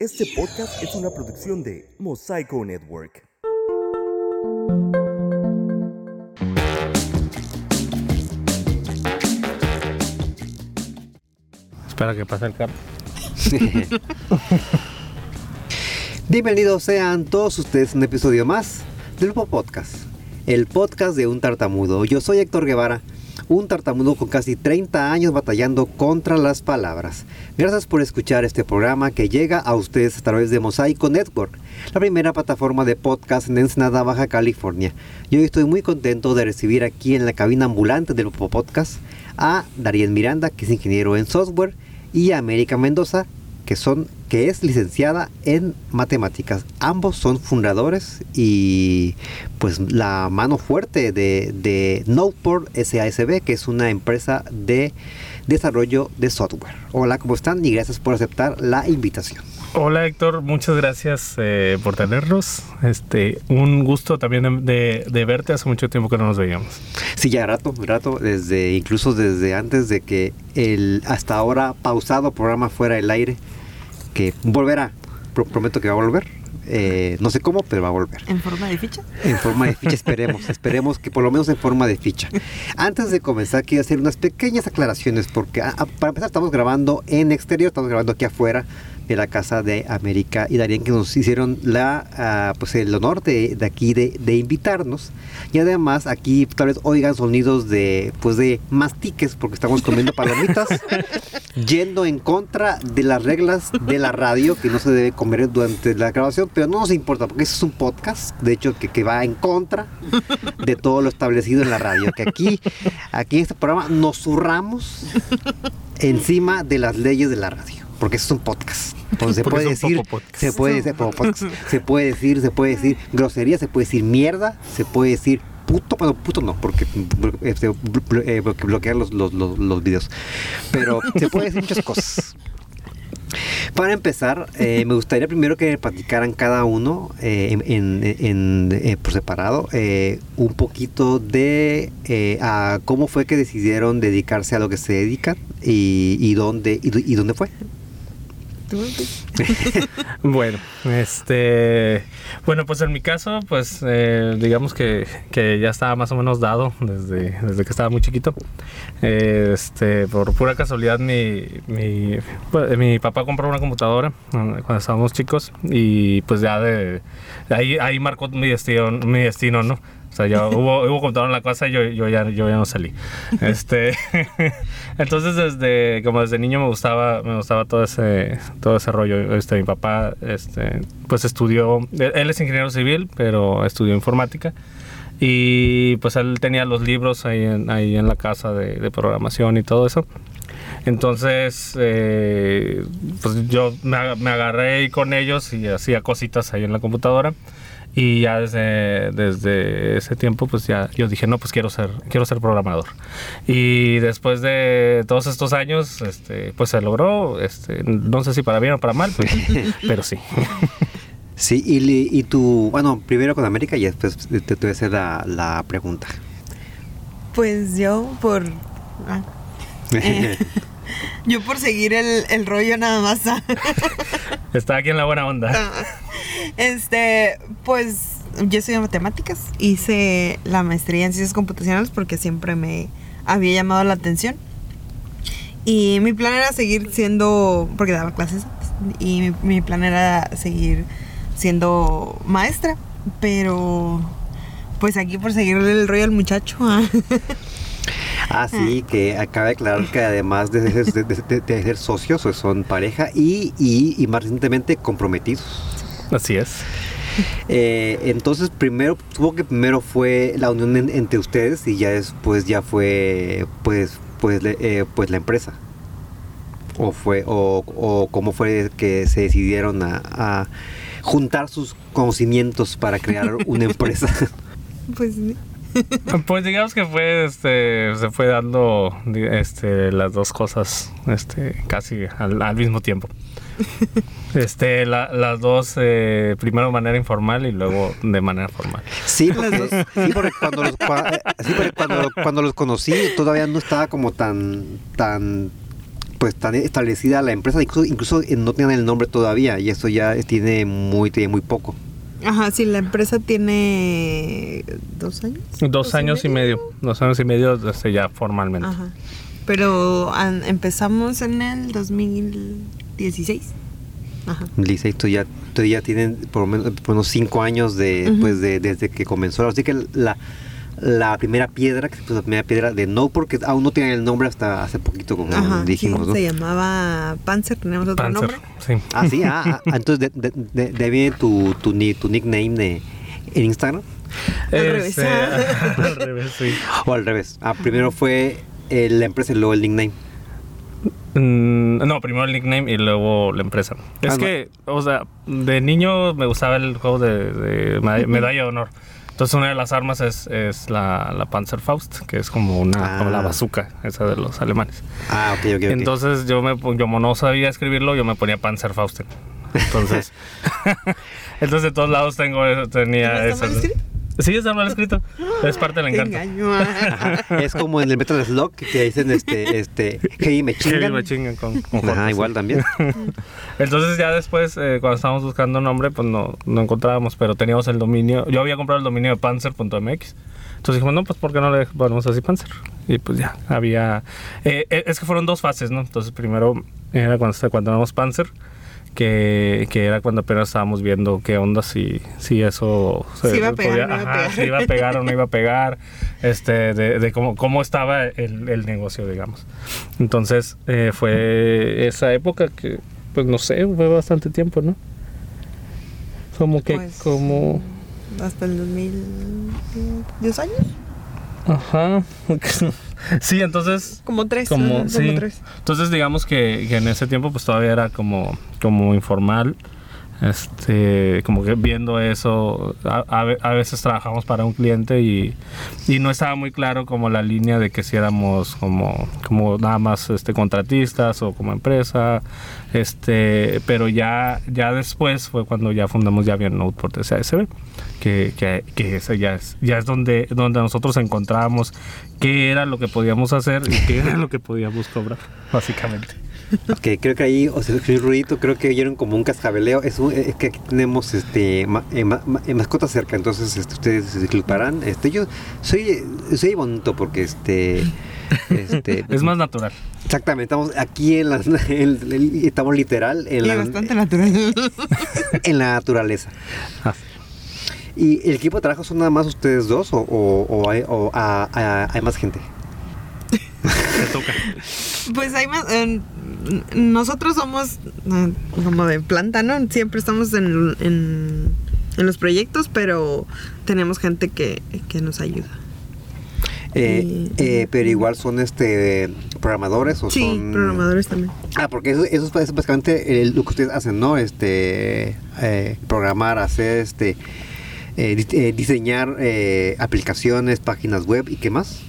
Este podcast es una producción de Mosaico Network. Espera que pase el carro. Bienvenidos sean todos ustedes a un episodio más del Lupo Podcast, el podcast de un tartamudo. Yo soy Héctor Guevara, un tartamudo con casi 30 años batallando contra las palabras. Gracias por escuchar este programa que llega a ustedes a través de Mosaico Network, la primera plataforma de podcast en Ensenada, Baja California. Yo estoy muy contento de recibir aquí en la cabina ambulante del Podcast a Darien Miranda, que es ingeniero en software, y a América Mendoza, que, son, que es licenciada en matemáticas. Ambos son fundadores y pues la mano fuerte de, de Noteport SASB, que es una empresa de desarrollo de software. Hola, ¿cómo están? Y gracias por aceptar la invitación. Hola Héctor, muchas gracias eh, por tenernos. Este, un gusto también de, de, verte. Hace mucho tiempo que no nos veíamos. Sí, ya rato, rato, desde incluso desde antes de que el hasta ahora pausado programa fuera el aire, que volverá. Prometo que va a volver. Eh, no sé cómo, pero va a volver. ¿En forma de ficha? En forma de ficha, esperemos. esperemos que por lo menos en forma de ficha. Antes de comenzar, quiero hacer unas pequeñas aclaraciones, porque a, a, para empezar estamos grabando en exterior, estamos grabando aquí afuera de la casa de América y Darien que nos hicieron la uh, pues el honor de, de aquí de, de, invitarnos. Y además aquí tal vez oigan sonidos de pues de mastiques porque estamos comiendo palomitas yendo en contra de las reglas de la radio que no se debe comer durante la grabación pero no nos importa porque eso es un podcast de hecho que, que va en contra de todo lo establecido en la radio que aquí aquí en este programa nos zurramos encima de las leyes de la radio porque eso es un podcast. Entonces se puede decir, se puede decir, se puede decir, se puede decir grosería, se puede decir mierda, se puede decir puto, bueno, puto no, porque, este, porque bloquear los, los, los, los, videos. Pero se puede decir muchas cosas. Para empezar, eh, me gustaría primero que platicaran cada uno eh, en, en, en, eh, por separado un poquito de a cómo fue que decidieron dedicarse a lo que se dedican y, y dónde y, y dónde fue. bueno, este, bueno, pues en mi caso, pues eh, digamos que, que, ya estaba más o menos dado desde, desde que estaba muy chiquito. Eh, este, por pura casualidad, mi, mi, pues, mi, papá compró una computadora cuando estábamos chicos y pues ya de ahí, ahí marcó mi destino, mi destino, ¿no? O sea, ya hubo, hubo en la casa y yo, yo, ya, yo ya no salí. Este, entonces, desde, como desde niño me gustaba, me gustaba todo ese, todo ese rollo. Este, mi papá, este, pues estudió, él es ingeniero civil, pero estudió informática. Y pues él tenía los libros ahí en, ahí en la casa de, de programación y todo eso. Entonces, eh, pues yo me, me agarré con ellos y hacía cositas ahí en la computadora. Y ya desde, desde ese tiempo, pues ya yo dije, no, pues quiero ser, quiero ser programador. Y después de todos estos años, este, pues se logró, este, no sé si para bien o para mal, pues, pero sí. Sí, y, y tú, bueno, primero con América y después te, te voy a hacer la, la pregunta. Pues yo por... Ah, eh, yo por seguir el, el rollo nada más. Está aquí en la buena onda. Este, pues yo estudié matemáticas, hice la maestría en ciencias computacionales porque siempre me había llamado la atención. Y mi plan era seguir siendo, porque daba clases antes, y mi, mi plan era seguir siendo maestra, pero pues aquí por seguirle el rollo al muchacho. Ah, sí, que acaba de aclarar que además de, de, de, de ser socios, son pareja y, y, y, más recientemente comprometidos. Así es. Eh, entonces, primero, supongo que primero fue la unión en, entre ustedes y ya después ya fue, pues, pues, eh, pues la empresa. O fue, o, o cómo fue que se decidieron a, a juntar sus conocimientos para crear una empresa. Pues sí. Pues digamos que fue, este, se fue dando, este, las dos cosas, este, casi al, al mismo tiempo. Este, la, las dos, eh, primero de manera informal y luego de manera formal. Sí, porque, sí, porque, cuando, los, sí, porque cuando, cuando, los conocí todavía no estaba como tan, tan pues tan establecida la empresa, incluso, incluso eh, no tienen el nombre todavía y eso ya tiene muy, tiene muy poco. Ajá, sí, la empresa tiene dos años. Dos años y medio. Dos años y medio desde ya formalmente. Ajá. Pero an- empezamos en el 2016. Ajá. Lisa, y tú ya, tú ya tienen por lo menos, por unos cinco años de, pues de, desde que comenzó. Así que la, la primera piedra, que se puso la primera piedra de no, porque aún no tienen el nombre hasta hace poquito, como Ajá, dijimos, se llamaba Panzer, teníamos otro Panzer, nombre. sí. Ah, sí, ah, ah, entonces de, de, de- de ahí viene tu, tu, ni- tu nickname de, en Instagram. Al revés. Este, al revés, sí. O al revés. Ah, primero fue eh, la empresa y luego el nickname. Mm, No, primero el nickname y luego la empresa. Es Ah, no. que, o sea, de niño me gustaba el juego de, de meda- medalla de honor. Entonces una de las armas es, es la, la Panzerfaust, que es como una como la Ah. bazooka, esa de los alemanes. Ah, ok, ok, ok. Entonces yo me yo como no sabía escribirlo, yo me ponía Panzerfausten. Entonces, entonces de todos lados tengo eso, tenía ¿Está mal eso. Sí, está mal escrito. Es parte del encanto. engaño. Ajá, es como en el Metal Slug que dicen este, este, hey, me chingan. Machine Gun con, con Ajá, Jorge, igual sí. también. Entonces ya después, eh, cuando estábamos buscando nombre, pues no, no encontrábamos, pero teníamos el dominio. Yo había comprado el dominio de panzer.mx. Entonces dijimos, no, pues ¿por qué no le ponemos así panzer? Y pues ya, había... eh, eh, es que fueron dos fases, ¿no? Entonces primero era cuando, cuando éramos panzer, que, que era cuando apenas estábamos viendo qué onda, si, si eso... Si iba a pegar, no iba a pegar. si iba a pegar o no iba a pegar, este, de, de cómo, cómo estaba el, el negocio, digamos. Entonces eh, fue esa época que, pues no sé, fue bastante tiempo, ¿no? Como que, Pues, como... Hasta el 2000. ¿10 años? Ajá. sí, entonces... Como tres. Como, sí. tres. Entonces digamos que, que en ese tiempo pues todavía era como, como informal. Este, como que viendo eso, a, a ve- a veces trabajamos para un cliente y, y no estaba muy claro como la línea de que si éramos como, como nada más este, contratistas o como empresa, este, pero ya, ya después fue cuando ya fundamos ya bien Noteport de SASB, que, que, que ya es, ya es donde, donde nosotros encontramos qué era lo que podíamos hacer y qué era lo que podíamos cobrar, básicamente. Que creo que ahí, o sea, el ruidito, creo que oyeron como un cascabeleo. Es, un- es que aquí tenemos este ma- eh, ma- ma- eh, mascotas cerca, entonces este, ustedes se disculparán. Este, yo soy, soy bonito porque este. este Es más natural. Exactamente, estamos aquí en la, en- en- estamos literal en Y la, bastante natural. en la naturaleza. Ah, ¿Y el equipo de trabajo son nada más ustedes dos o, o- o hay, o a- a- hay más gente? Te toca. Pues hay más. eh, nosotros somos eh, como de planta, ¿no? Siempre estamos en, en, en los proyectos, pero tenemos gente que, que nos ayuda. Eh, Y- eh, pero igual son este programadores o Sí, son programadores también. Ah, porque eso, eso es básicamente lo que ustedes hacen, ¿no? Este, eh, programar, hacer, este, di- diseñar eh, aplicaciones, páginas web y qué más.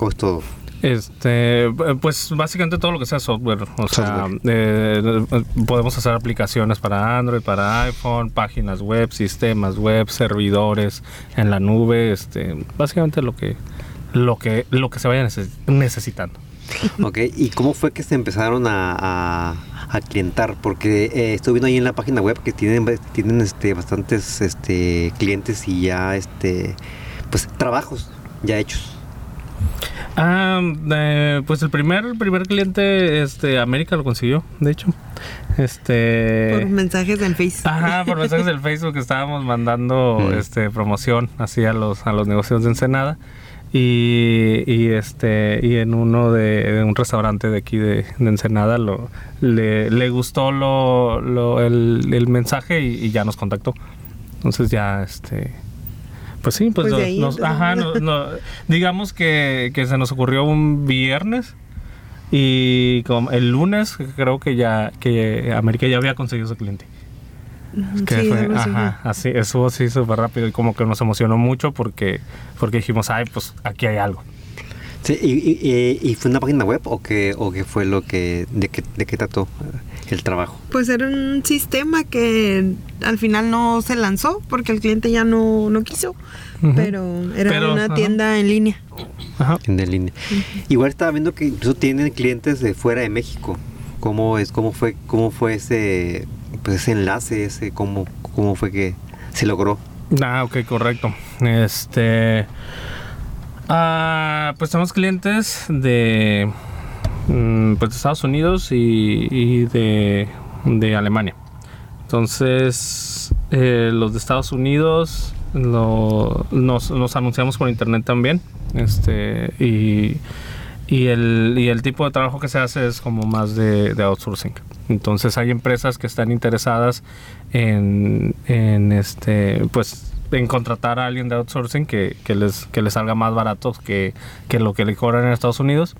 ¿O es todo? Este, pues básicamente todo lo que sea software. O sea, eh, podemos hacer aplicaciones para Android, para iPhone, páginas web, sistemas web, servidores en la nube. Este, básicamente lo que, lo que, lo que se vaya neces- necesitando. Ok, ¿y cómo fue que se empezaron a, a, a clientar? Porque eh, estoy viendo ahí en la página web que tienen, tienen este, bastantes este, clientes y ya, este, pues, trabajos ya hechos. Ah, eh, pues el primer, el primer cliente, este, América lo consiguió, de hecho. Este. Por mensajes en Facebook. Ajá, por mensajes del Facebook estábamos mandando Mm. este promoción así a los a los negocios de Ensenada y, y este y en uno de, de un restaurante de aquí de, de Ensenada lo le, le gustó lo, lo- el, el mensaje y, y ya nos contactó. Entonces ya este pues sí, pues, Pues nos- ahí nos- empezó. ajá, no- no- digamos que, que se nos ocurrió un viernes y como el lunes creo que ya que América ya había conseguido su cliente. Que Sí, fue, ajá, así, eso sí súper rápido y como que nos emocionó mucho porque, porque dijimos, ay, pues aquí hay algo. Sí, y, y- y- y fue una página web o qué, o qué fue lo que, de qué, de qué trató el trabajo? Pues era un sistema que al final no se lanzó porque el cliente ya no, no quiso. Pero era Pero, una ajá. tienda en línea. Ajá. En línea. Igual estaba viendo que incluso tienen clientes de fuera de México. ¿Cómo es, cómo fue, cómo fue ese, pues ese enlace, ese, cómo, cómo fue que se logró? Ah, ok, correcto. Este. ah, pues tenemos clientes de. mm, pues de Estados Unidos y, y de, de Alemania. Entonces, eh, los de Estados Unidos lo- nos, nos anunciamos por internet también. Este, y, y, el, y el tipo de trabajo que se hace es como más de, de outsourcing. Entonces hay empresas que están interesadas en, en este, pues en contratar a alguien de outsourcing que, que les, que les salga más barato que, que lo que le cobran en Estados Unidos.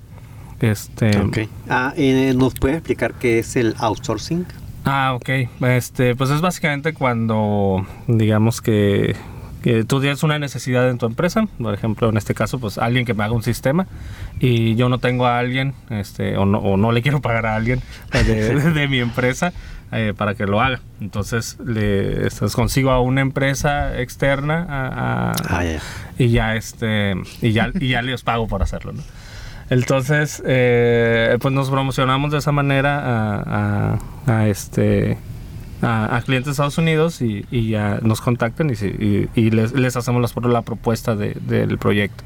Este, Ok. Ah, eh, ¿Nos puede explicar qué es el outsourcing? Ah, ok. Este, pues es básicamente cuando, digamos que, que tú tienes una necesidad en tu empresa, por ejemplo, en este caso, pues alguien que me haga un sistema y yo no tengo a alguien, este, o no, o no le quiero pagar a alguien de, de- de mi empresa eh, para que lo haga. Entonces, le entonces consigo a una empresa externa a- a- Ah, y ya este y ya y ya les pago por hacerlo ¿no? Entonces eh, pues nos promocionamos de esa manera a, este a, clientes de Estados Unidos y, ya nos contactan y, y- y les, les hacemos las- la propuesta de- del proyecto.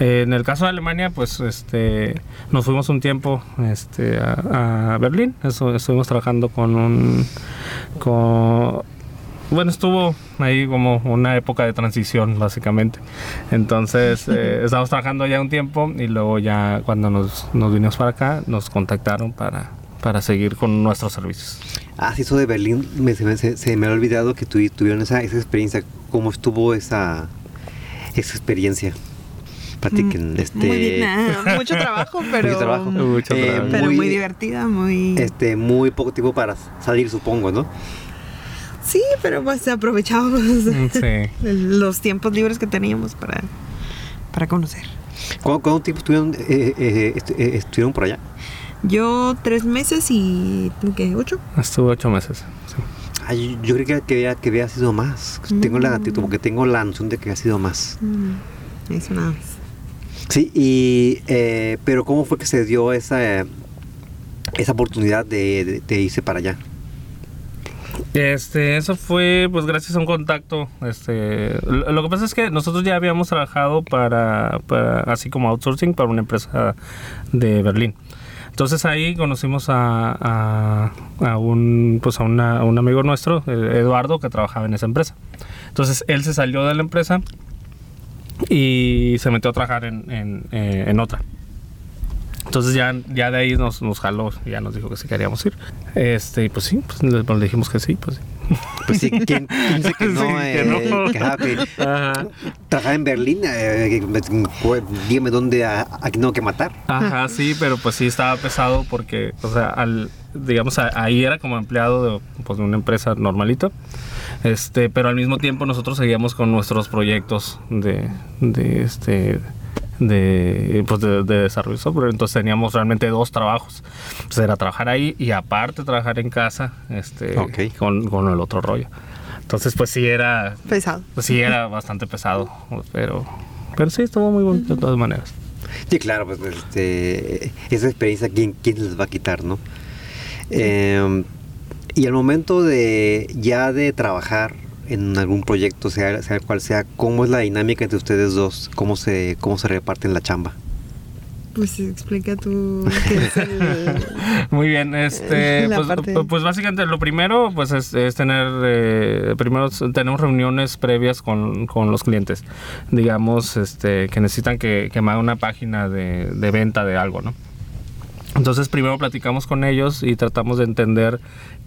Eh, en el caso de Alemania pues este nos fuimos un tiempo este a, a Berlín. Eso, estuvimos trabajando con un con bueno, estuvo ahí como una época de transición, básicamente. Entonces, eh, estábamos trabajando ya un tiempo y luego ya cuando nos, nos vinimos para acá, nos contactaron para, para seguir con nuestros servicios. Ah, sí, eso de Berlín, me- se, me- se- se me ha olvidado que tuvi- tuvieron esa, esa experiencia. ¿Cómo estuvo esa, esa experiencia? Platiquen. este, Muy bien, ah, mucho trabajo, pero, mucho trabajo. Mucho Eh, trabajo. pero muy, muy- divertida, muy... este, muy poco tiempo para salir, supongo, ¿no? Sí, pero pues aprovechábamos Mm, Sí. los tiempos libres que teníamos para, para conocer. ¿Cuánto, cuánto tiempo estuvieron, eh, eh, estu- eh, estuvieron por allá? Yo tres meses y... ¿Qué? ¿Ocho? Estuve ocho meses. sí. Ay, yo creo que, que, había, que había sido más. Tengo la, Mm. como que tengo la noción de que ha sido más. Mm, Eso nada más. Sí, y, eh, pero ¿cómo fue que se dio esa, eh, esa oportunidad de, de- de irse para allá? Este, eso fue pues gracias a un contacto. Este, lo, que pasa es que nosotros ya habíamos trabajado para, para- así como outsourcing para una empresa de Berlín. Entonces ahí conocimos a, un pues a, una- un amigo nuestro, Eduardo, que trabajaba en esa empresa. Entonces él se salió de la empresa y se metió a trabajar en, en, eh, en otra. Entonces ya, ya de ahí nos, nos jaló, ya nos dijo que sí queríamos ir. Este, y pues sí, pues le, le dijimos que sí, pues sí. Pues sí, ¿quién, quién dice que no? Sí, que eh, no. que, ah, que Ajá. trabajar en Berlín, eh, que- pues, dígame dónde a- aquí tengo que matar. Ajá, sí, pero pues sí estaba pesado porque, o sea, al, digamos, a- ahí era como empleado de, pues, de una empresa normalito. Este, pero al mismo tiempo nosotros seguíamos con nuestros proyectos de, de este de, pues de, de desarrollo de software. Entonces teníamos realmente dos trabajos. Pues era trabajar ahí y aparte trabajar en casa este, con, con el otro rollo. Entonces pues sí era, Pesado. pues, sí era bastante pesado, pero, pero sí estuvo muy bonito de todas maneras. Sí, claro, pues este, esa experiencia, ¿quién, quién les va a quitar, no? Eh, y al momento de ya de trabajar en algún proyecto, sea, sea cual sea, ¿cómo es la dinámica entre ustedes dos? ¿Cómo se, cómo se reparten la chamba? Pues explica tú qué es el... Muy bien, este, pues, parte- pu- pues básicamente lo primero, pues es, es tener, eh, primero tenemos reuniones previas con, con los clientes, digamos, este, que necesitan que, que me haga una página de, de venta de algo, ¿no? Entonces primero platicamos con ellos y tratamos de entender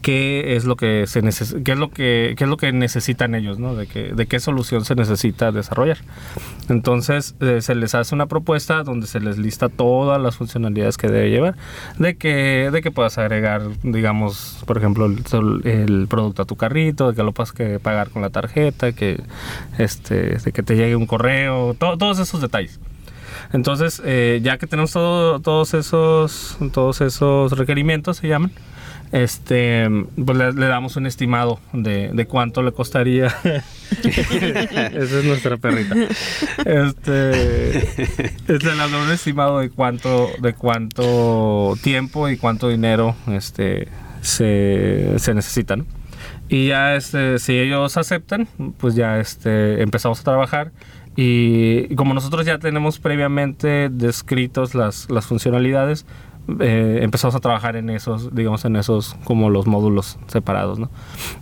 qué es lo que se neces qué es lo que qué es lo que necesitan ellos, ¿no? De qué de qué solución se necesita desarrollar. Entonces eh, se les hace una propuesta donde se les lista todas las funcionalidades que debe llevar, de que de que puedas agregar, digamos, por ejemplo, el, el producto a tu carrito, de que lo puedas que pagar con la tarjeta, que este de que te llegue un correo, to- todos esos detalles. Entonces, eh, ya que tenemos todo- todos esos todos esos requerimientos, se llaman, este, pues le, le damos un estimado de, de cuánto le costaría. Esa es nuestra perrita. Este, este, le damos un estimado de cuánto, de cuánto tiempo y cuánto dinero, este, se, se necesita, ¿no? Y ya, este, si ellos aceptan, pues ya, este, empezamos a trabajar. Y, y como nosotros ya tenemos previamente descritos las, las funcionalidades, eh, empezamos a trabajar en esos, digamos, en esos como los módulos separados, ¿no?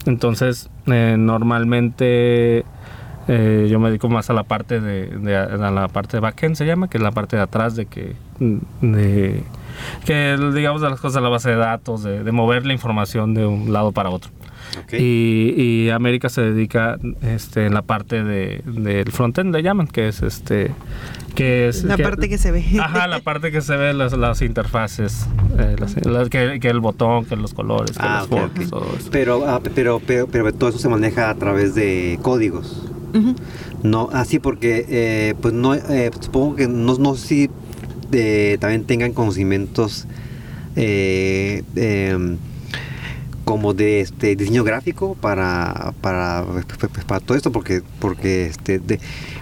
Entonces, eh, normalmente eh, yo me dedico más a la parte de, de- a la parte de backend se llama, que es la parte de atrás de que de que digamos de las cosas de la base de datos, de, de mover la información de un lado para otro. Ok. Y, y América se dedica este, en la parte de, del frontend, le llaman, que es este que es La parte que se ve. Ajá, la parte que se ve las, las interfaces, eh, las- las- que, que el botón, que los colores, que Ah, los ok, fondos, ok. todo eso. Pero, ah, pero, pero, pero todo eso se maneja a través de códigos. No, así porque, eh, pues no, eh, supongo que no, no sé si eh, también tengan conocimientos eh, em, como de este diseño gráfico para, para, pues, para todo esto, porque, porque, este, de-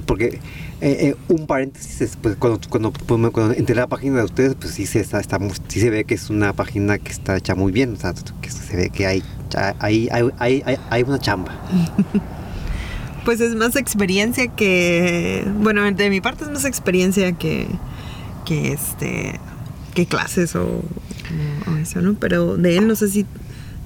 porque eh, eh, un paréntesis, es, pues, cuando, cuando, cuando, entré la página de ustedes, pues sí se, está, está sí se ve que es una página que está hecha muy bien, o sea, que se ve que hay, hay, hay, hay, hay, una chamba. Pues es más experiencia que. Bueno, de mi parte es más experiencia que. que este. que clases o eso, ¿no? Pero de él no sé si.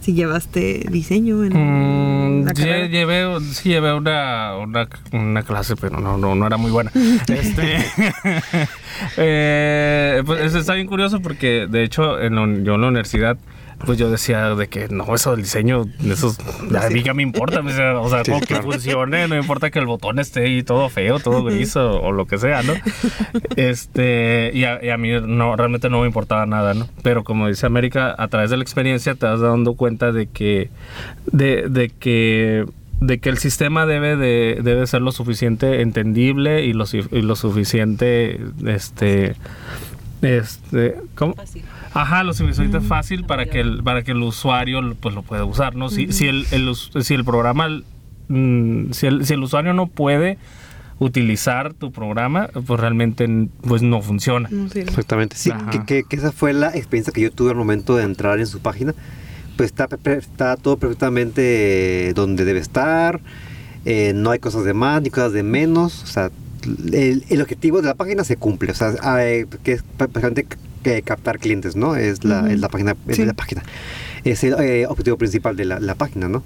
Si llevaste diseño en Mm, la carrera. llevé, sí, llevé una, una, una clase, pero no, no, no era muy buena. Este, eh, pues está bien curioso porque, de hecho, en la- yo en la universidad, pues yo decía de que no, eso del diseño, eso a mí que me importa, o sea, o sea, Sí, como que claro. funcione, no importa que el botón esté ahí todo feo, todo gris o, o lo que sea, ¿no? Este, y a, y a mí no, realmente no me importaba nada, ¿no? Pero como dice América, a través de la experiencia te vas dando cuenta de que, de, de que de que el sistema debe de debe ser lo suficiente entendible y lo, y lo suficiente este este ¿cómo? Ajá, lo suficiente fácil para que el para que el usuario pues lo pueda usar, ¿no? Si, si el, el si el programa mm, si el, si el usuario no puede utilizar tu programa, pues realmente pues no funciona. Sirve. Exactamente, sí, que, que- que esa fue la experiencia que yo tuve al momento de entrar en su página. Pues está, está todo perfectamente donde debe estar, eh, no hay cosas de más ni cosas de menos, o sea, el, el objetivo de la página se cumple, o sea, eh, que es prácticamente que captar clientes, ¿no? Es la, es la página, es Sí. la página, es el eh, objetivo principal de la, la página, ¿no?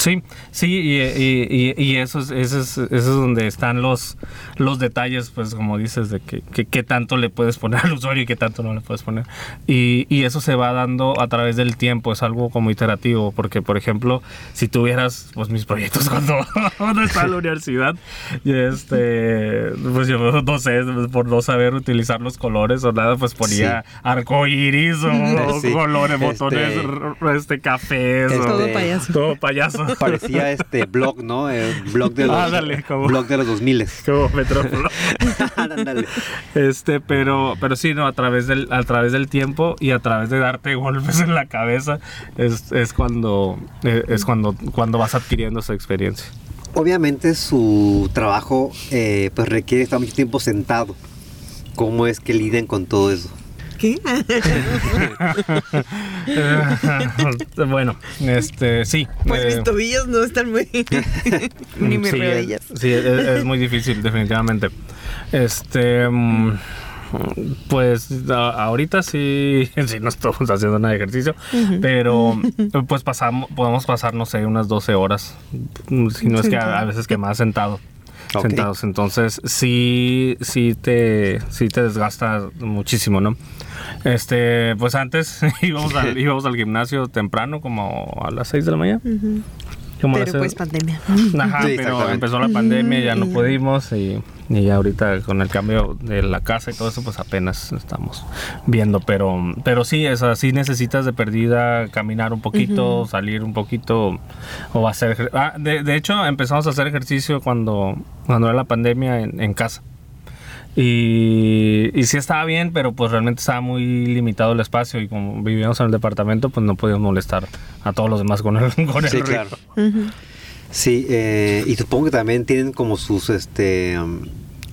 Sí, sí, y, y- y- y eso, es, eso, es, eso es donde están los, los detalles, pues como dices, de que, que, qué tanto le puedes poner al usuario y qué tanto no le puedes poner. Y, y eso se va dando a través del tiempo, es algo como iterativo, porque por ejemplo, si tuvieras pues mis proyectos cuando, cuando estaba en la universidad, y este, pues yo no sé, por no saber utilizar los colores o nada, pues ponía arco iris o Sí. colores, Este- botones, este, cafés. Este- o- Todo payaso. todo payaso. Parecía este blog, ¿no? El blog de los, Ándale, como- blog de los 2000 Como Metrópolo. Este, pero, pero sí, no, a través del, a través del tiempo y a través de darte golpes en la cabeza es, es cuando, eh, es cuando, cuando vas adquiriendo esa experiencia. Obviamente su trabajo eh, pues requiere estar mucho tiempo sentado. ¿Cómo es que lidian con todo eso? ¿Qué? bueno, este, sí. Pues eh, mis tobillos no están muy. Ni mis sí, rodillas. es- Sí, es, es muy difícil, definitivamente. Este. mm, Pues a- ahorita sí, sí no estamos haciendo nada de ejercicio, pero pues pasamos, podemos pasar, no sé, unas 12 horas, si no es que a, a veces que más sentado. Sentados, entonces sí, sí te, sí te desgasta muchísimo, ¿no? Este, pues antes íbamos al, íbamos al gimnasio temprano, como a las 6 de la mañana. Ujú. Como Pero pues pandemia. Ajá, Sí, pero empezó la pandemia, ya no Mm. pudimos y, y ya ahorita con el cambio de la casa y todo eso, pues apenas estamos viendo. Pero, pero sí, es así necesitas de perdida caminar un poquito, salir un poquito o hacer... Ah, de, de hecho, empezamos a hacer ejercicio cuando, cuando era la pandemia en, en casa. Y, y sí estaba bien, pero pues realmente estaba muy limitado el espacio y como vivíamos en el departamento, pues no podíamos molestar a todos los demás con el, con el Sí, claro. Sí, eh, y supongo que también tienen como sus, este,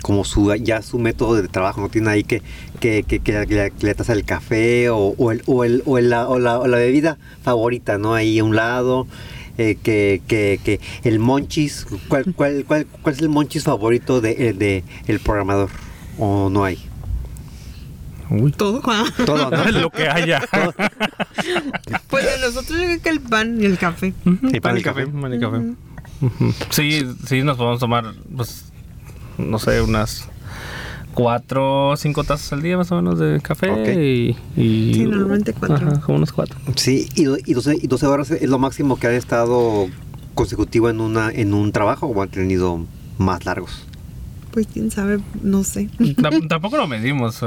como su, ya su método de trabajo, ¿no? Tienen ahí que, que, que, que la, que la- que la taza del café o, o, el, o, el, o, la, o, la, o la bebida favorita, ¿no? Ahí a un lado, eh, que, que, que el monchis, ¿cuál, cuál, cuál, cuál es el monchis favorito de, eh, de el programador? ¿O no hay? Uy. Todo. Todo, ¿no? lo que haya. pues de nosotros yo creo que el pan y el café. Y pan pan y y café, pan y café. Ujú. Sí, sí, nos podemos tomar, pues, no sé, unas cuatro o cinco tazas al día más o menos de café Ok. y, y- Sí, normalmente cuatro. Ajá, como unos cuatro. Sí, y, y, 12, y 12 horas es lo máximo que han estado consecutivo en, una, en un trabajo o han tenido más largos. Pues quién sabe, no sé. Tam- Tampoco lo medimos,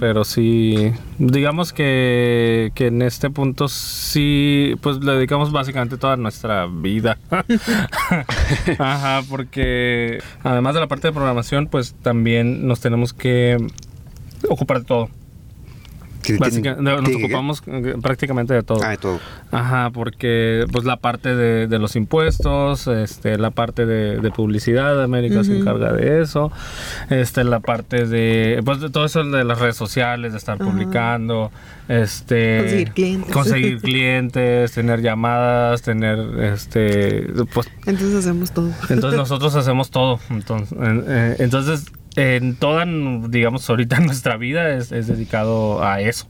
pero sí, digamos que, que en este punto sí, pues le dedicamos básicamente toda nuestra vida. Ajá, porque además de la parte de programación, pues también nos tenemos que ocupar de todo. Sí, Básica- tienen- nos tienen ocupamos eh, prácticamente de todo. Ah, de todo. Ajá, porque pues la parte de, de los impuestos, este, la parte de, de publicidad, América se encarga de eso, este, la parte de, pues de todo eso de las redes sociales, de estar publicando, este, Conseguir clientes. conseguir clientes, tener llamadas, tener, este, pues Entonces hacemos todo. entonces nosotros hacemos todo. Entonces, en- eh, entonces en toda, digamos, ahorita nuestra vida es, es dedicado a eso.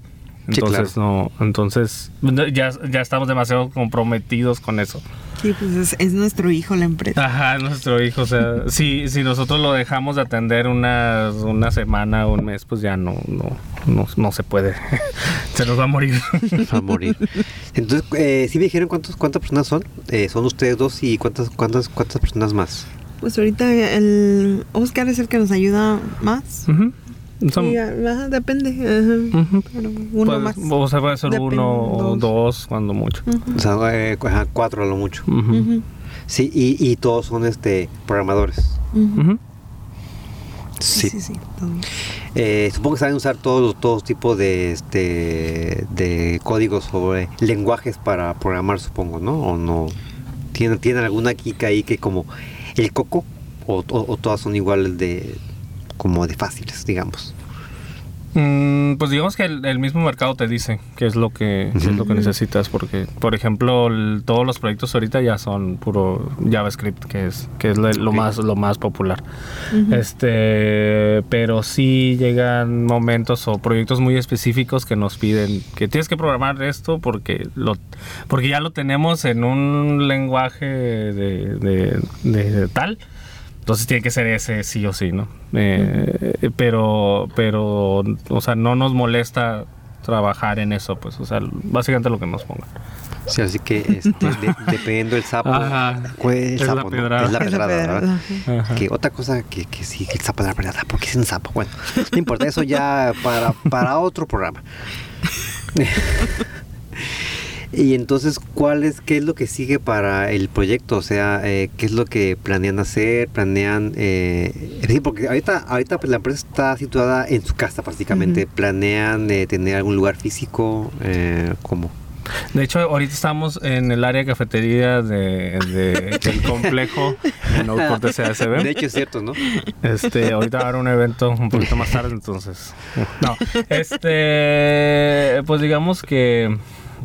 Sí, Entonces, no, entonces ya, ya estamos demasiado comprometidos con eso. Sí, pues es, es nuestro hijo la empresa. Ajá, nuestro hijo, o sea, si, si nosotros lo dejamos de atender una, una semana o un mes, pues ya no, no, no, no se puede. se nos va a morir. A morir. Entonces, eh, ¿sí me dijeron cuántos, cuántas personas son? Eh, son ustedes dos y cuántas, cuántas, cuántas personas más. Pues ahorita el Oscar es el que nos ayuda más. Son- Sí, ajá, depende. ajá. Pero uno Puede- más. O sea, puede ser Depende, uno o dos. dos, cuando mucho. O sea, eh, ajá, cuatro a lo mucho. Sí, y, y todos son este programadores. Sí, sí, sí. Eh, supongo que saben usar todos todos tipos de este de códigos o eh, lenguajes para programar, supongo, ¿no? O no. ¿Tienen, tienen alguna kika ahí que como el coco o, o- o todas son iguales de como de fáciles, digamos. Mm, pues digamos que el, el mismo mercado te dice qué es lo que, es lo que necesitas, porque, por ejemplo, el- todos los proyectos ahorita ya son puro JavaScript, que es, que es lo, más, lo más popular. Este, pero sí llegan momentos o proyectos muy específicos que nos piden que tienes que programar esto porque lo, porque ya lo tenemos en un lenguaje de, de- de tal. Entonces tiene que ser ese sí o sí, ¿no? Eh, Pero, pero, o sea, no nos molesta trabajar en eso, pues, o sea, básicamente lo que nos pongan. Sí, así que este, de- dependiendo del sapo, Ajá. ¿cuál es el Es la sapo, no? pedrada. Es la Es la pedrada, pedrada, ¿verdad? ajá. Ajá. Que otra cosa que, que sí, que el sapo de la pedrada, porque es un sapo. Bueno, no importa, eso ya para, para otro programa. y entonces, ¿cuál es, qué es lo que sigue para el proyecto? O sea, eh, ¿qué es lo que planean hacer? ¿Planean...? Eh, es decir, porque ahorita, ahorita pues, la empresa está situada en su casa prácticamente. ¿Planean eh, tener algún lugar físico? Eh, ¿Cómo? De hecho, ahorita estamos en el área cafetería de, de- del complejo en Outport de CASB. De hecho, es cierto, ¿no? Este, ahorita va a haber un evento un poquito más tarde, entonces. No, este, pues digamos que,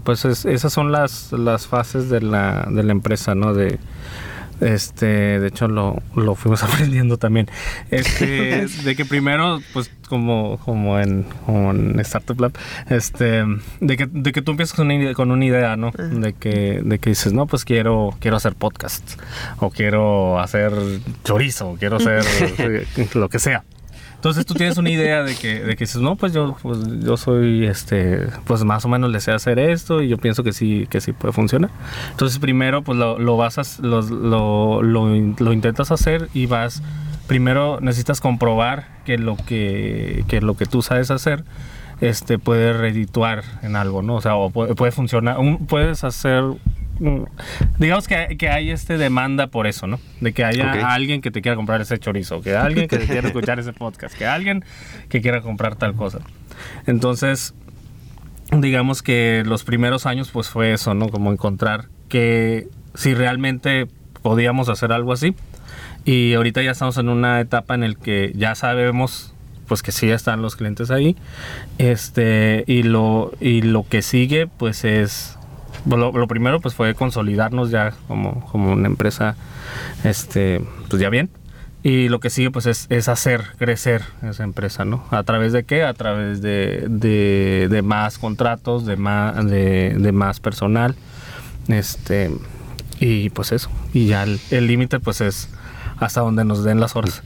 pues es- esas son las, las fases de la, de la empresa, ¿no? De, este, de hecho lo, lo fuimos aprendiendo también. Este, de que primero, pues como, como en, como en Startup Lab, este, de que, de que tú empiezas con una idea, con una idea, ¿no? De que, de que dices, no, pues quiero, quiero hacer podcast, o quiero hacer chorizo, o quiero hacer lo que sea. Entonces tú tienes una idea de que, de que dices, no, pues yo, pues yo soy, este, pues más o menos le sé hacer esto y yo pienso que sí, que sí puede funcionar. Entonces primero, pues lo, lo vas a, lo, lo, lo, intentas hacer y vas, primero necesitas comprobar que lo que, que lo que tú sabes hacer, este, puede redituar en algo, ¿no? O sea, o puede, puede funcionar, un- puedes hacer digamos que, que hay este demanda por eso, ¿no? De que haya alguien que te quiera comprar ese chorizo, que alguien que te quiera escuchar ese podcast, que alguien que quiera comprar tal cosa. Entonces, digamos que los primeros años pues fue eso, ¿no? Como encontrar que si realmente podíamos hacer algo así. Y ahorita ya estamos en una etapa en el que ya sabemos pues que sí están los clientes ahí. Este, y lo, y lo que sigue pues es lo, primero pues fue consolidarnos ya como, como una empresa este, pues ya bien. Y lo que sigue pues es, es hacer crecer esa empresa, ¿no? ¿A través de qué? A través de, de, más contratos, de más, de, de más personal. Este, y pues eso. Y ya el límite pues es hasta donde nos den las horas.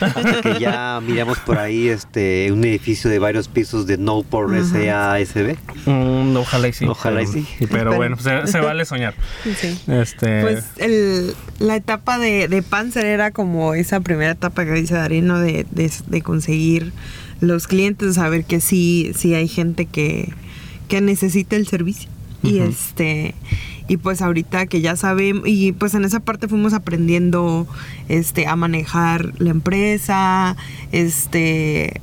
Hasta que ya miramos por ahí este un edificio de varios pisos de No por SASB. Mm, ojalá y sí. Ojalá y sí. Pero bueno, se, se vale soñar. Sí. Este, Pues el, la etapa de, de Panzer era como esa primera etapa que dice Darino de, de, de conseguir los clientes, saber que sí, sí hay gente que, que necesita el servicio. Y este y pues ahorita que ya sabemos y pues en esa parte fuimos aprendiendo este a manejar la empresa, este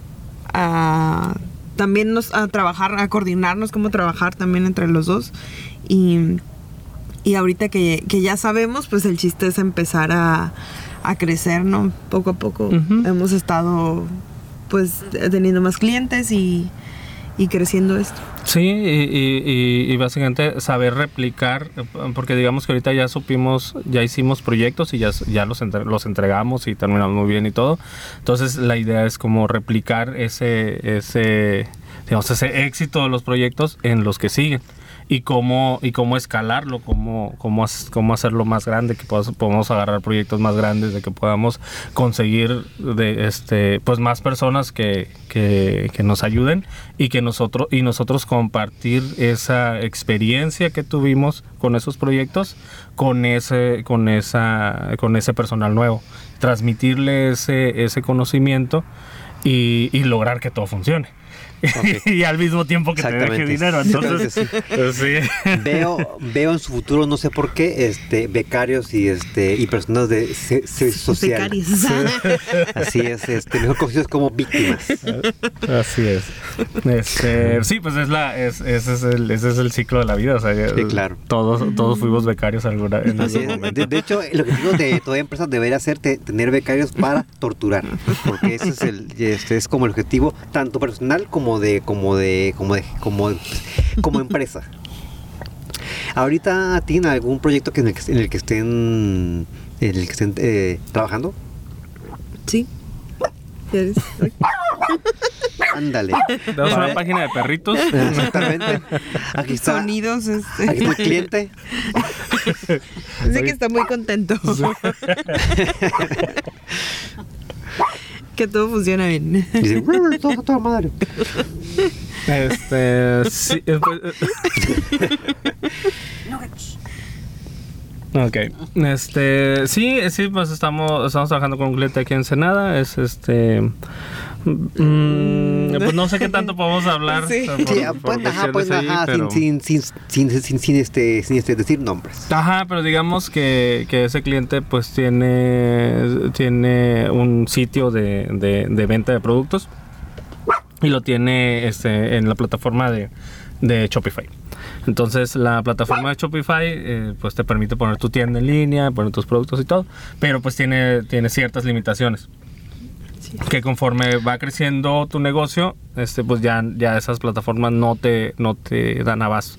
a también nos a trabajar, a coordinarnos cómo trabajar también entre los dos y y ahorita que, que ya sabemos, pues el chiste es empezar a, a crecer, ¿no? Poco a poco hemos estado pues teniendo más clientes y, y creciendo esto. Sí, y, y- y- básicamente saber replicar, porque digamos que ahorita ya supimos, ya hicimos proyectos y ya, ya los, entre- los entregamos y terminamos muy bien y todo. Entonces la idea es como replicar ese, ese, digamos, ese éxito de los proyectos en los que siguen. Y cómo, y cómo escalarlo, cómo, cómo, cómo hacerlo más grande, que podamos, podamos agarrar proyectos más grandes, de que podamos conseguir de este pues más personas que, que, nos ayuden y que nosotros y nosotros compartir esa experiencia que tuvimos con esos proyectos con ese con esa con ese personal nuevo. Transmitirle ese ese conocimiento y lograr que todo funcione Y al mismo tiempo que te deje dinero entonces pues, sí. Veo, veo en su futuro, no sé por qué, este, becarios y este y personas de se- social. Becarios. Así es, este, mejor conocidos como víctimas. Así es. Este, sí, pues es la, es, ese, es el, ese es el ciclo de la vida. O sea, Sí, claro. Todos, todos fuimos becarios alguna, en Así algún momento. De, de hecho, el objetivo de toda empresa debería ser te- tener becarios para torturar, porque ese es el, este es como el objetivo tanto personal como de, como de, como de, como, como empresa. Ahorita tienen algún proyecto que en el que, en el que estén, en el que estén eh, trabajando. Sí. Ándale. Tenemos una página de perritos. Exactamente. Aquí está. Sonidos. Este. Aquí está el cliente. Dice que está muy contento. que todo funciona bien. Y dice, "Rrr, todo madre. Este, sí, eh, pues, eh. Ok, este, sí, sí, pues estamos, estamos trabajando con un cliente aquí en Senada, es este, mm, pues no sé qué tanto podemos hablar Sí. por- Sí, por pues, ajá, pues, ahí, ajá, pero- sin, sin, sin, sin, sin, sin, este, sin este, decir nombres. Ajá, pero digamos que, que ese cliente pues tiene, tiene un sitio de, de- de venta de productos y lo tiene este, en la plataforma de, de Shopify. Entonces la plataforma de Shopify eh, pues te permite poner tu tienda en línea, poner tus productos y todo, pero pues tiene, tiene ciertas limitaciones que conforme va creciendo tu negocio, este, pues ya, ya esas plataformas no te, no te dan abasto.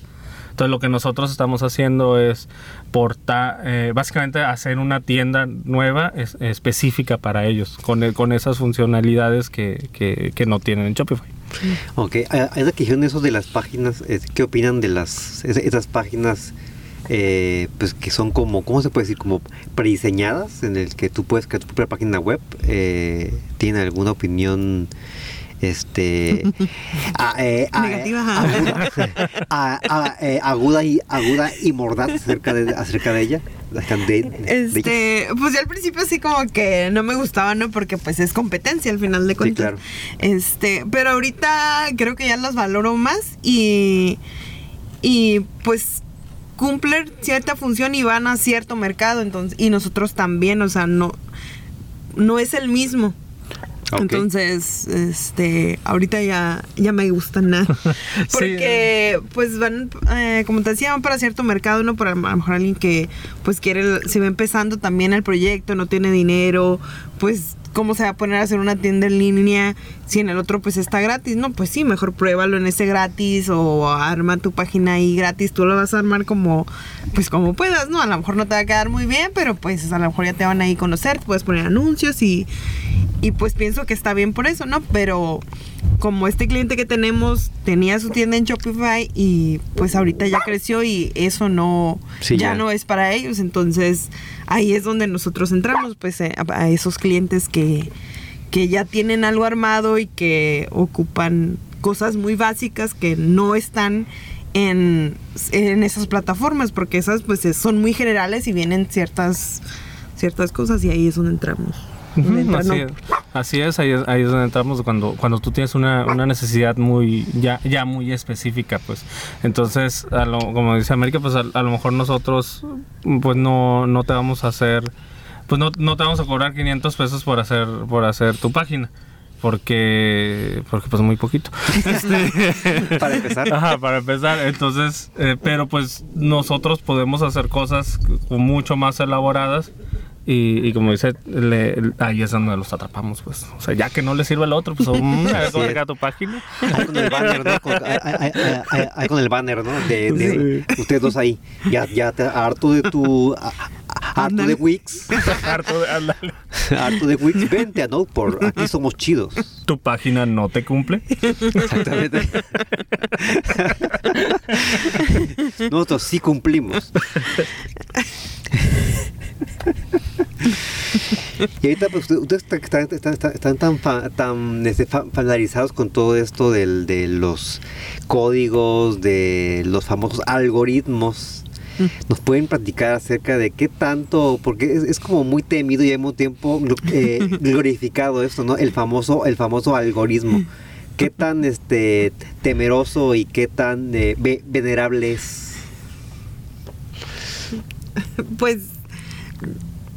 Entonces lo que nosotros estamos haciendo es portar, eh, básicamente hacer una tienda nueva es- específica para ellos, con, el- con esas funcionalidades que, que- que no tienen en Shopify. Ok, ahora que dijeron eso de las páginas, eh, ¿qué opinan de las es- esas páginas eh, pues que son como, ¿cómo se puede decir? Como prediseñadas, en el que tú puedes crear tu propia página web. Eh, ¿Tienen alguna opinión? Este a- eh, aguda, a- a- aguda y aguda y mordaz acerca de acerca de ella de-? Este, pues yo al principio sí como que no me gustaba, ¿no? Porque pues es competencia al final de cuentas. claro. Este, pero ahorita creo que ya las valoro más y y pues cumplen cierta función y van a cierto mercado, entonces y nosotros también, o sea, no no es el mismo. Entonces, este, ahorita ya, ya me gustan nada. Porque, pues van, eh, como te decía, van para cierto mercado, uno para a lo mejor alguien que, pues quiere, se va empezando también el proyecto, no tiene dinero, pues, ¿cómo se va a poner a hacer una tienda en línea si en el otro, pues, está gratis? No, pues sí, mejor pruébalo en ese gratis o arma tu página ahí gratis, tú lo vas a armar como, pues, como puedas, ¿no? A lo mejor no te va a quedar muy bien, pero, pues, a lo mejor ya te van ahí a conocer, puedes poner anuncios y y pues pienso que está bien por eso, ¿no? Pero como este cliente que tenemos tenía su tienda en Shopify y pues ahorita ya creció y eso no Sí, ya, ya. no es para ellos, entonces ahí es donde nosotros entramos pues eh, a, a esos clientes que que ya tienen algo armado y que ocupan cosas muy básicas que no están en, en esas plataformas porque esas pues son muy generales y vienen ciertas ciertas cosas y ahí es donde entramos. Así, es, así es, ahí es, ahí es donde entramos cuando, cuando tú tienes una, una necesidad muy, ya, ya muy específica, pues. Entonces, a lo- como dice América, pues a, a lo mejor nosotros, pues no, no te vamos a hacer, pues no, no te vamos a cobrar 500 pesos por hacer, por hacer tu página. Porque, porque pues muy poquito. Este, Para empezar. Ajá, para empezar. Entonces, eh, pero pues nosotros podemos hacer cosas mucho más elaboradas. Y, y como dice, le- ahí es donde los atrapamos, pues. O sea, ya que no le sirve el otro, pues a ver cómo tu página. Ahí con el banner, ¿no? Con, ahí- ahí- ahí- ahí- ahí con el banner, ¿no? De, de ustedes dos ahí. Ya, ya te, harto de tu. a- a- Harto de. Wix. Harto de-. Harto de Wix. Vente a Noteport. Aquí somos chidos. Tu página no te cumple. Exactamente. Nosotros sí cumplimos. Y ahorita, pues, ustedes- están, están- están- están tan, fa- tan este, fa- familiarizados con todo esto del- de los códigos, de los famosos algoritmos. ¿Nos pueden platicar acerca de qué tanto, porque es, es como muy temido y al mismo tiempo eh, glorificado esto, ¿no? El famoso, el famoso algoritmo. ¿Qué tan este temeroso y qué tan eh, ve- venerable es? Pues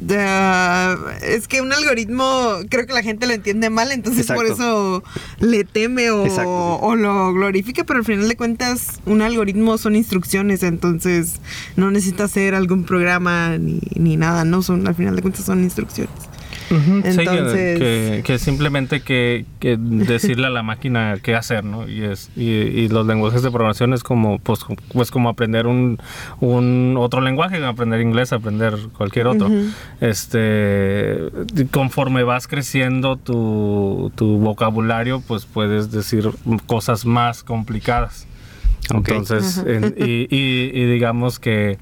da- es que un algoritmo creo que la gente lo entiende mal, entonces por eso le teme o, Exacto, sí. o lo glorifica, pero al final de cuentas un algoritmo son instrucciones, entonces no necesita hacer algún programa ni, ni nada, no son al final de cuentas son instrucciones. Sí, Entonces- que, que simplemente que, que decirle a la máquina qué hacer, ¿no? Y, es, y, y los lenguajes de programación es como, pues, pues como aprender un, un otro lenguaje, aprender inglés, aprender cualquier otro. Este, conforme vas creciendo tu, tu vocabulario, pues puedes decir cosas más complicadas. Ok. Entonces, en- y, y- y digamos que,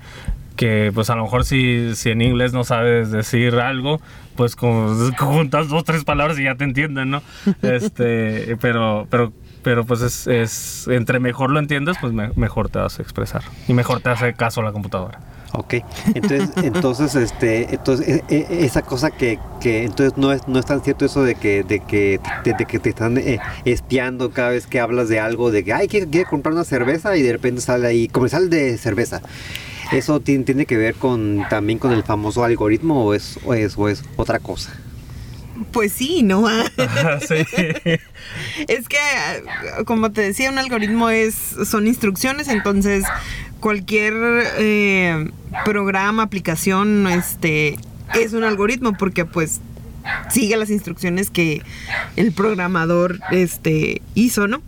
que, pues a lo mejor si, si en inglés no sabes decir algo, pues con, juntas dos, tres palabras y ya te entienden, ¿no? Este, pero, pero, pero pues es, es entre mejor lo entiendes, pues me- mejor te vas a expresar y mejor te hace caso la computadora. Ok, entonces, entonces, este, entonces e- e- esa cosa que, que entonces no es, no es tan cierto eso de que, de que, de, que te están eh, espiando cada vez que hablas de algo, de que ay quiero, quiero comprar una cerveza y de repente sale ahí comercial de cerveza. ¿Eso tiene, tiene que ver con también con el famoso algoritmo o es, o es, o es otra cosa? Pues sí, ¿no? sí. Es que, como te decía, un algoritmo es son instrucciones, entonces cualquier eh, programa, aplicación, este, es un algoritmo porque pues sigue las instrucciones que el programador este hizo, ¿no?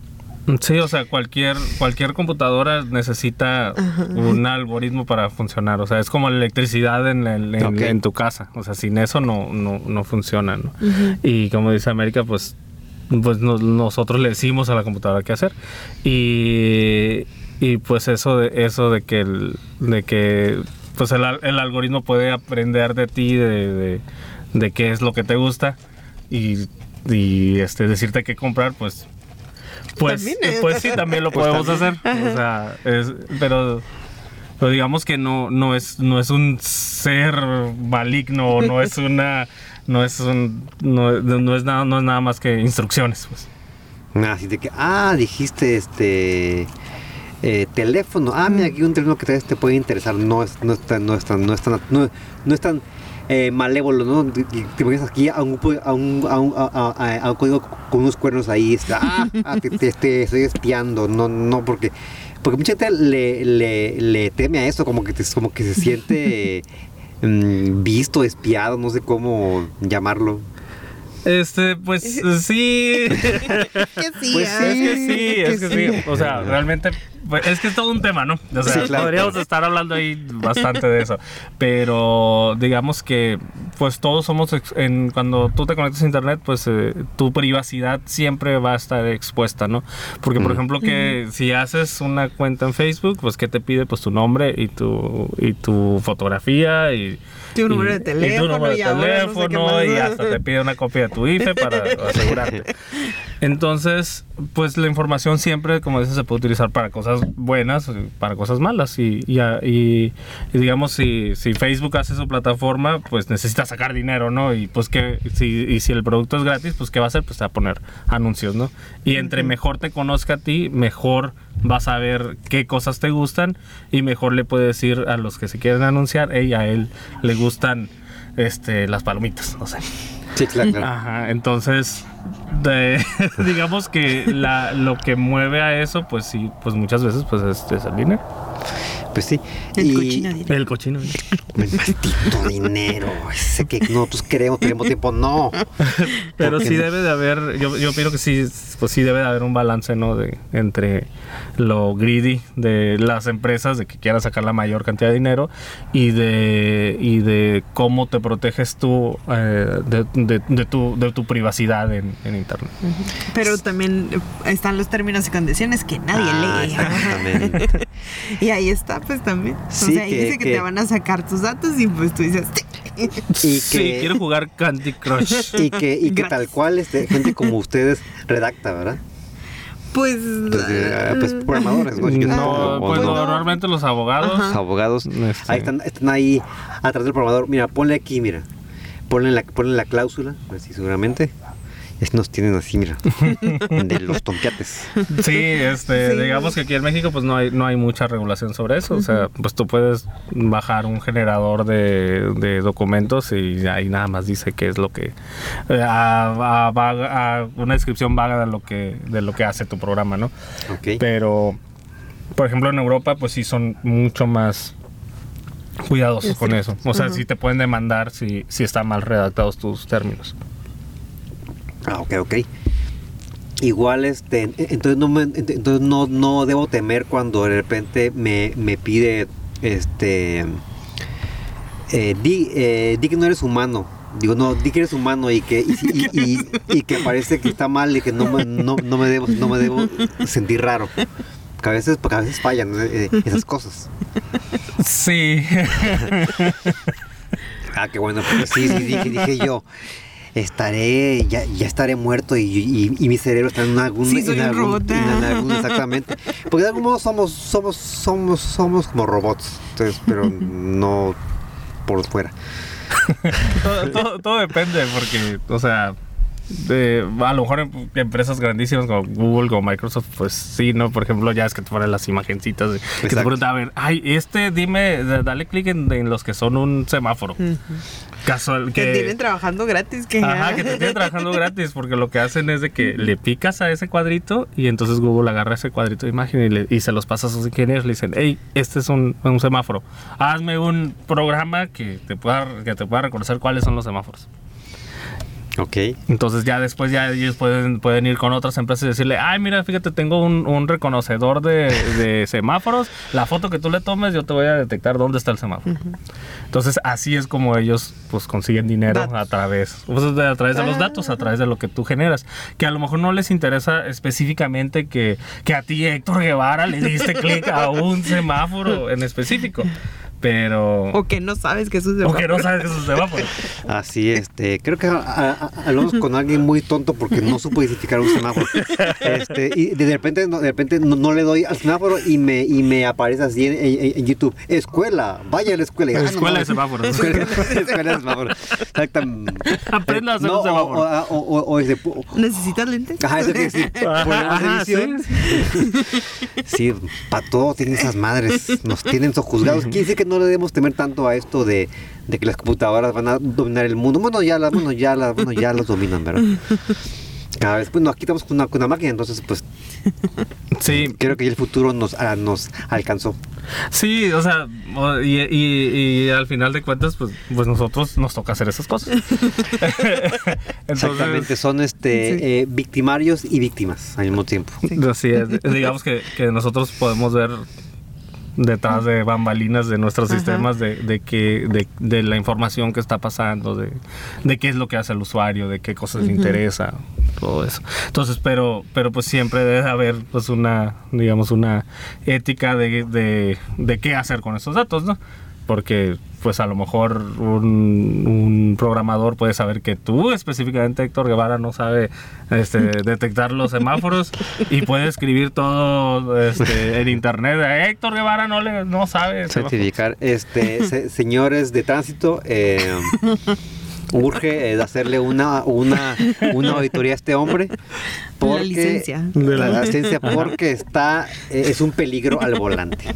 Sí, o sea, cualquier, cualquier computadora necesita un algoritmo para funcionar. O sea, es como la electricidad en, el- en- tu casa. O sea, sin eso no, no, no funciona, ¿no? Y como dice América, pues, pues nos- nosotros le decimos a la computadora qué hacer. Y, y pues eso de, eso de que, el, de que pues el, al- el algoritmo puede aprender de ti, de, de, de qué es lo que te gusta y, y este, decirte qué comprar, pues pues, También, pues sí, también lo Pues podemos también. hacer. O sea, es- pero, pero digamos que no, no es, no es un ser maligno, no es una, no es un, no, no es nada, no es nada más que instrucciones, pues. Así de que, ah, dijiste este eh, teléfono. Ah, mira, aquí un teléfono que tal vez te puede interesar. No es, no es tan, no es tan, no es tan, no, no es tan eh, malévolo, ¿no? Te pones aquí a un, a un, a un, a, un código con unos cuernos ahí. está, Ah, ah, te, te- te estoy espiando. No, no, porque, porque mucha gente le, le, le teme a eso, como que, te- como que se siente mm, visto, espiado, no sé cómo llamarlo. Este, pues sí. Que sí, Pues ah. Es que sí, es que sí. O sea, realmente, pues, es que es todo un tema, ¿no? O sea, Sí, claro. podríamos estar hablando ahí bastante de eso. Pero digamos que, pues todos somos, en, cuando tú te conectas a internet, pues eh, tu privacidad siempre va a estar expuesta, ¿no? Porque, por Mm. ejemplo, que si haces una cuenta en Facebook, pues que te pide pues tu nombre y tu, y tu fotografía y... Tu número de y- y teléfono, tu número de y ahora no sé qué teléfono y hasta te pide una copia de tu IFE para asegurarte. Entonces, pues la información siempre, como dices, se puede utilizar para cosas buenas, para cosas malas. Y, y, y- y digamos, si, si Facebook hace su plataforma, pues necesita sacar dinero, ¿no? Y pues que si, y si el producto es gratis, pues ¿qué va a hacer? Pues te va a poner anuncios, ¿no? Y entre mejor te conozca a ti, mejor vas a ver qué cosas te gustan y mejor le puedes decir a los que se quieren anunciar, hey, a él le gustan este, las palomitas, no sé. Ajá, entonces, de- digamos que la, lo que mueve a eso, pues sí, pues muchas veces pues es, es el dinero. Pues sí. El Y- cochino dinero. El cochino. El maldito dinero. Ese que nosotros queremos, tenemos tiempo. No. Pero sí no- debe de haber, yo, yo opino que sí, pues sí debe de haber un balance, ¿no? De, entre lo greedy de las empresas, de que quieran sacar la mayor cantidad de dinero, y de, y de cómo te proteges tú eh, de, de- de tu, de tu privacidad en, en Internet. Pero también eh, están los términos y condiciones que nadie Ah, lee. exactamente. y ahí está, pues también. Sí, o sea, ahí que- dice que, que- te van a sacar tus datos y pues tú dices. Y Sí, que- quiero jugar Candy Crush. Y que, y que tal cual este, gente como ustedes redacta, ¿verdad? pues. Pues, eh, pues programadores, ¿no? Yo No, supongo, pues ¿no? normalmente los abogados. Los abogados. este, Ahí están, están ahí atrás del programador. Mira, ponle aquí, mira. Ponle la, ponle la cláusula, así seguramente. Es- nos tienen así, mira. De los tompiates. Sí, este, Sí. digamos que aquí en México pues no hay, no hay mucha regulación sobre eso. O sea, pues tú puedes bajar un generador de, de documentos y ahí nada más dice qué es lo que eh, a- a- vaga- a una descripción vaga de lo que de lo que hace tu programa, ¿no? Ok. Pero por ejemplo en Europa pues sí son mucho más cuidadosos con eso. O sea, sí te pueden demandar si, si están mal redactados tus términos. Ah, ok, ok. Igual, este, entonces no, me- ent- entonces no, no debo temer cuando de repente me, me pide, este, eh, di, eh, di que no eres humano. Digo, no, di que eres humano y que, y, y- y- y que parece que está mal y que no me, no, no me, debo, no me debo sentir raro. Que a veces, porque a veces fallan eh, esas cosas. Sí. Ah, qué bueno, sí, sí, dije, dije yo, estaré, ya, ya estaré muerto y, y- y mi cerebro está en algún, Sí, soy en un algún- robot. en algún- exactamente. Porque de algún modo somos, somos, somos, somos como robots, entonces, pero no por fuera. todo, todo- todo depende, porque, o sea, de- a lo mejor em- empresas grandísimas como Google, como Microsoft, pues sí, ¿no? Por ejemplo, ya es que te ponen las imagencitas de- que te preguntan, a ver, ay, este, dime, da- dale clic en, en los que son un semáforo. Casual, Que que... tienen trabajando gratis. Que Ajá, que te tienen trabajando gratis, porque lo que hacen es de que le picas a ese cuadrito y entonces Google agarra ese cuadrito de imagen y, le- y se los pasa a sus ingenieros. Le dicen, hey, este es un, un semáforo. Hazme un programa que te pueda, que te pueda reconocer cuáles son los semáforos. Ok. Entonces ya después ya ellos pueden, pueden ir con otras empresas y decirle, ay, mira, fíjate, tengo un, un reconocedor de, de semáforos. La foto que tú le tomes, yo te voy a detectar dónde está el semáforo. Entonces así es como ellos pues consiguen dinero Datos. a través, pues, de- a través de los Ah. datos, a través de lo que tú generas. Que a lo mejor no les interesa específicamente que, que a ti, Héctor Guevara, le diste clic a un semáforo en específico. Pero. O que no sabes que es un O que no sabes que es un semáforo. Así, este, creo que a- a- a- hablamos con alguien muy tonto porque no supo identificar un semáforo. Este, y de repente, no, de repente no, no le doy al semáforo y me, y me aparece así en, en- en YouTube, escuela, vaya a la escuela. Ah, no Escuela de semáforos. Escuela, escuela de semáforos. Exactam- Aprenda a hacer No, un semáforo. O, o, o, ese ¿Necesitas lentes? Ajá, eso quiere decir, Ajá, edición. Sí, para todo tienen esas madres, nos tienen sojuzgados. Quiere decir que no le debemos temer tanto a esto de, de que las computadoras van a dominar el mundo. Bueno, ya las, bueno, ya las, bueno, ya las dominan, ¿verdad? Cada vez, bueno, aquí estamos con una, con una máquina, entonces pues Sí, creo que ya el futuro nos, ah, nos alcanzó. Sí, o sea, y, y- y al final de cuentas, pues, pues nosotros nos toca hacer esas cosas. Exactamente, son este Sí. eh, victimarios y víctimas al mismo tiempo. así es. Digamos que, que nosotros podemos ver detrás de bambalinas de nuestros Ajá. sistemas de, de que de, de la información que está pasando de, de qué es lo que hace el usuario de qué cosas le interesa todo eso. Entonces pero pero pues siempre debe haber pues una digamos una ética de, de, de qué hacer con esos datos no porque pues a lo mejor un, un programador puede saber que tú específicamente Héctor Guevara no sabe este, detectar los semáforos y puede escribir todo este, en internet Héctor Guevara no le no sabe semáforos". certificar este se- señores de tránsito eh, urge eh, de hacerle una una una auditoría a este hombre porque licencia. De la, la- licencia porque está eh, es un peligro al volante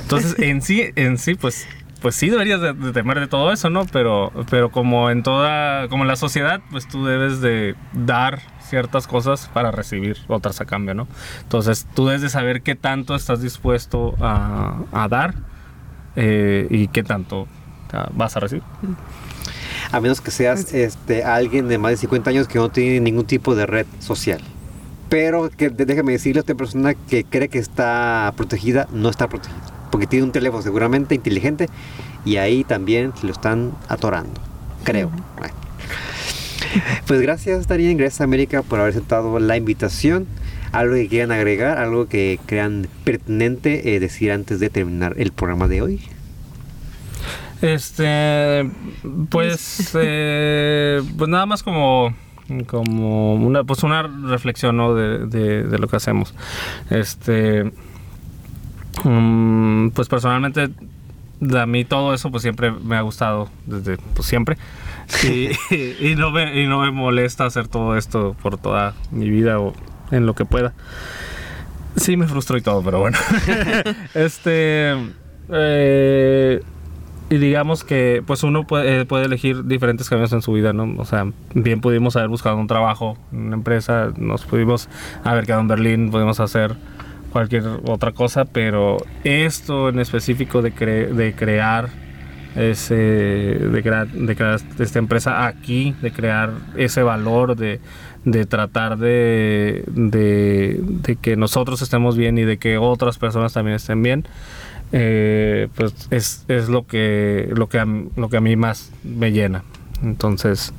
Entonces, en sí, en sí, pues, pues sí deberías de, de temer de todo eso, ¿no? Pero, pero como en toda, como en la sociedad, pues tú debes de dar ciertas cosas para recibir otras a cambio, ¿no? Entonces, tú debes de saber qué tanto estás dispuesto a, a dar eh, y qué tanto vas a recibir. a menos que seas este alguien de más de 50 años que no tiene ningún tipo de red social pero que déjame decirle a esta persona que cree que está protegida no está protegida porque tiene un teléfono seguramente inteligente y ahí también se lo están atorando creo Bueno. pues gracias Darien gracias América por haber aceptado la invitación algo que quieran agregar algo que crean pertinente eh, decir antes de terminar el programa de hoy Este, pues, eh, pues nada más como, como una, pues una reflexión ¿no? de, de- de lo que hacemos. Este, mm, pues personalmente a mí todo eso pues siempre me ha gustado desde pues siempre y, y no me, y no me molesta hacer todo esto por toda mi vida o en lo que pueda. Sí me frustró y todo, pero bueno. este eh, y digamos que pues uno puede, eh, puede elegir diferentes caminos en su vida, ¿no? O sea, bien pudimos haber buscado un trabajo en una empresa, nos pudimos haber quedado en Berlín, pudimos hacer cualquier otra cosa, pero esto en específico de, cre- de crear ese de crear, de crear esta empresa aquí, de crear ese valor, de, de tratar de, de, que nosotros estemos bien y de que otras personas también estén bien, eh, pues es, es lo que lo que a, lo que a mí más me llena. Entonces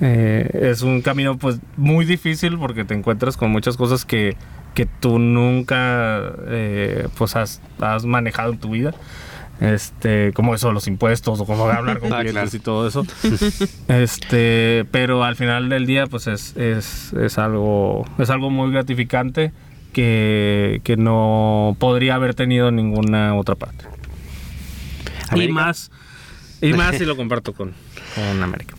eh, es un camino pues muy difícil porque te encuentras con muchas cosas que, que tú nunca eh, pues has, has manejado en tu vida. Este, como eso, los impuestos o cómo hablar con Ah, clientes claro. y todo eso. Este, pero al final del día, pues es, es, es algo, es algo muy gratificante que, que no podría haber tenido en ninguna otra parte. Y más, y más si lo comparto con, con América.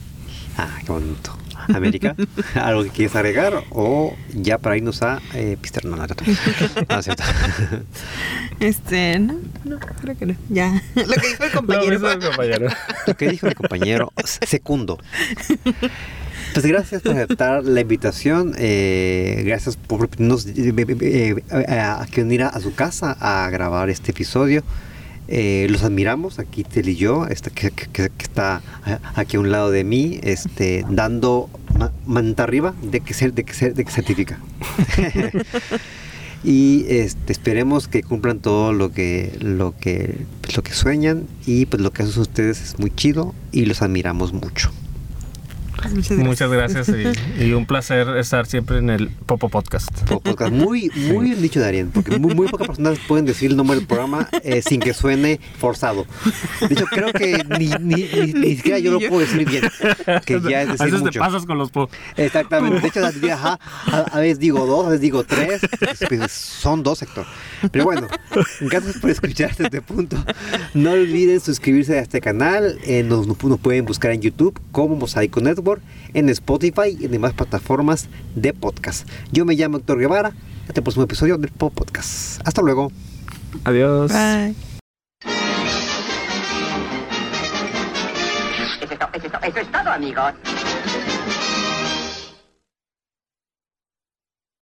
Ah, qué bonito. América, ¿algo que quieres agregar? O ya para irnos a eh, pistear? No, no, no. No, es cierto. Este, no, no, creo que no. Ya, lo que dijo el compañero. Lo compañero. Lo que dijo mi compañero Secundo. Pues gracias por aceptar la invitación. eh, gracias por permitirnos eh, eh, eh, a que unir a, a su casa a grabar este episodio. Eh, los admiramos, aquí Tel y yo, este, que, que- está aquí a un lado de mí, este, dando ma- manta arriba de que, se, de que, se- de que certifica. y este, esperemos que cumplan todo lo que, lo, que, pues, lo que sueñan y pues lo que hacen ustedes es muy chido y los admiramos mucho. Muchas gracias. Muchas gracias y, y un placer estar siempre en el Popo Podcast. Popo Podcast. Muy, muy bien dicho, Darien, porque muy, muy pocas personas pueden decir el nombre del programa eh, sin que suene forzado. De hecho, creo que ni, ni, ni, ni siquiera yo lo puedo decir bien, que ya es a decir veces te mucho. pasas con los po. Exactamente. De hecho, a, ajá, a, a veces digo dos, a veces digo tres. Pues, Son dos, Héctor. Pero bueno, gracias por escuchar hasta este punto. No olviden suscribirse a este canal. Eh, nos, nos pueden buscar en YouTube como Mosaico Network, en Spotify y en demás plataformas de podcast. Yo me llamo Héctor Guevara. Hasta el próximo episodio del Pop Podcast. Hasta luego. Adiós. Bye. Eso es, to- eso es to- eso es todo, amigos.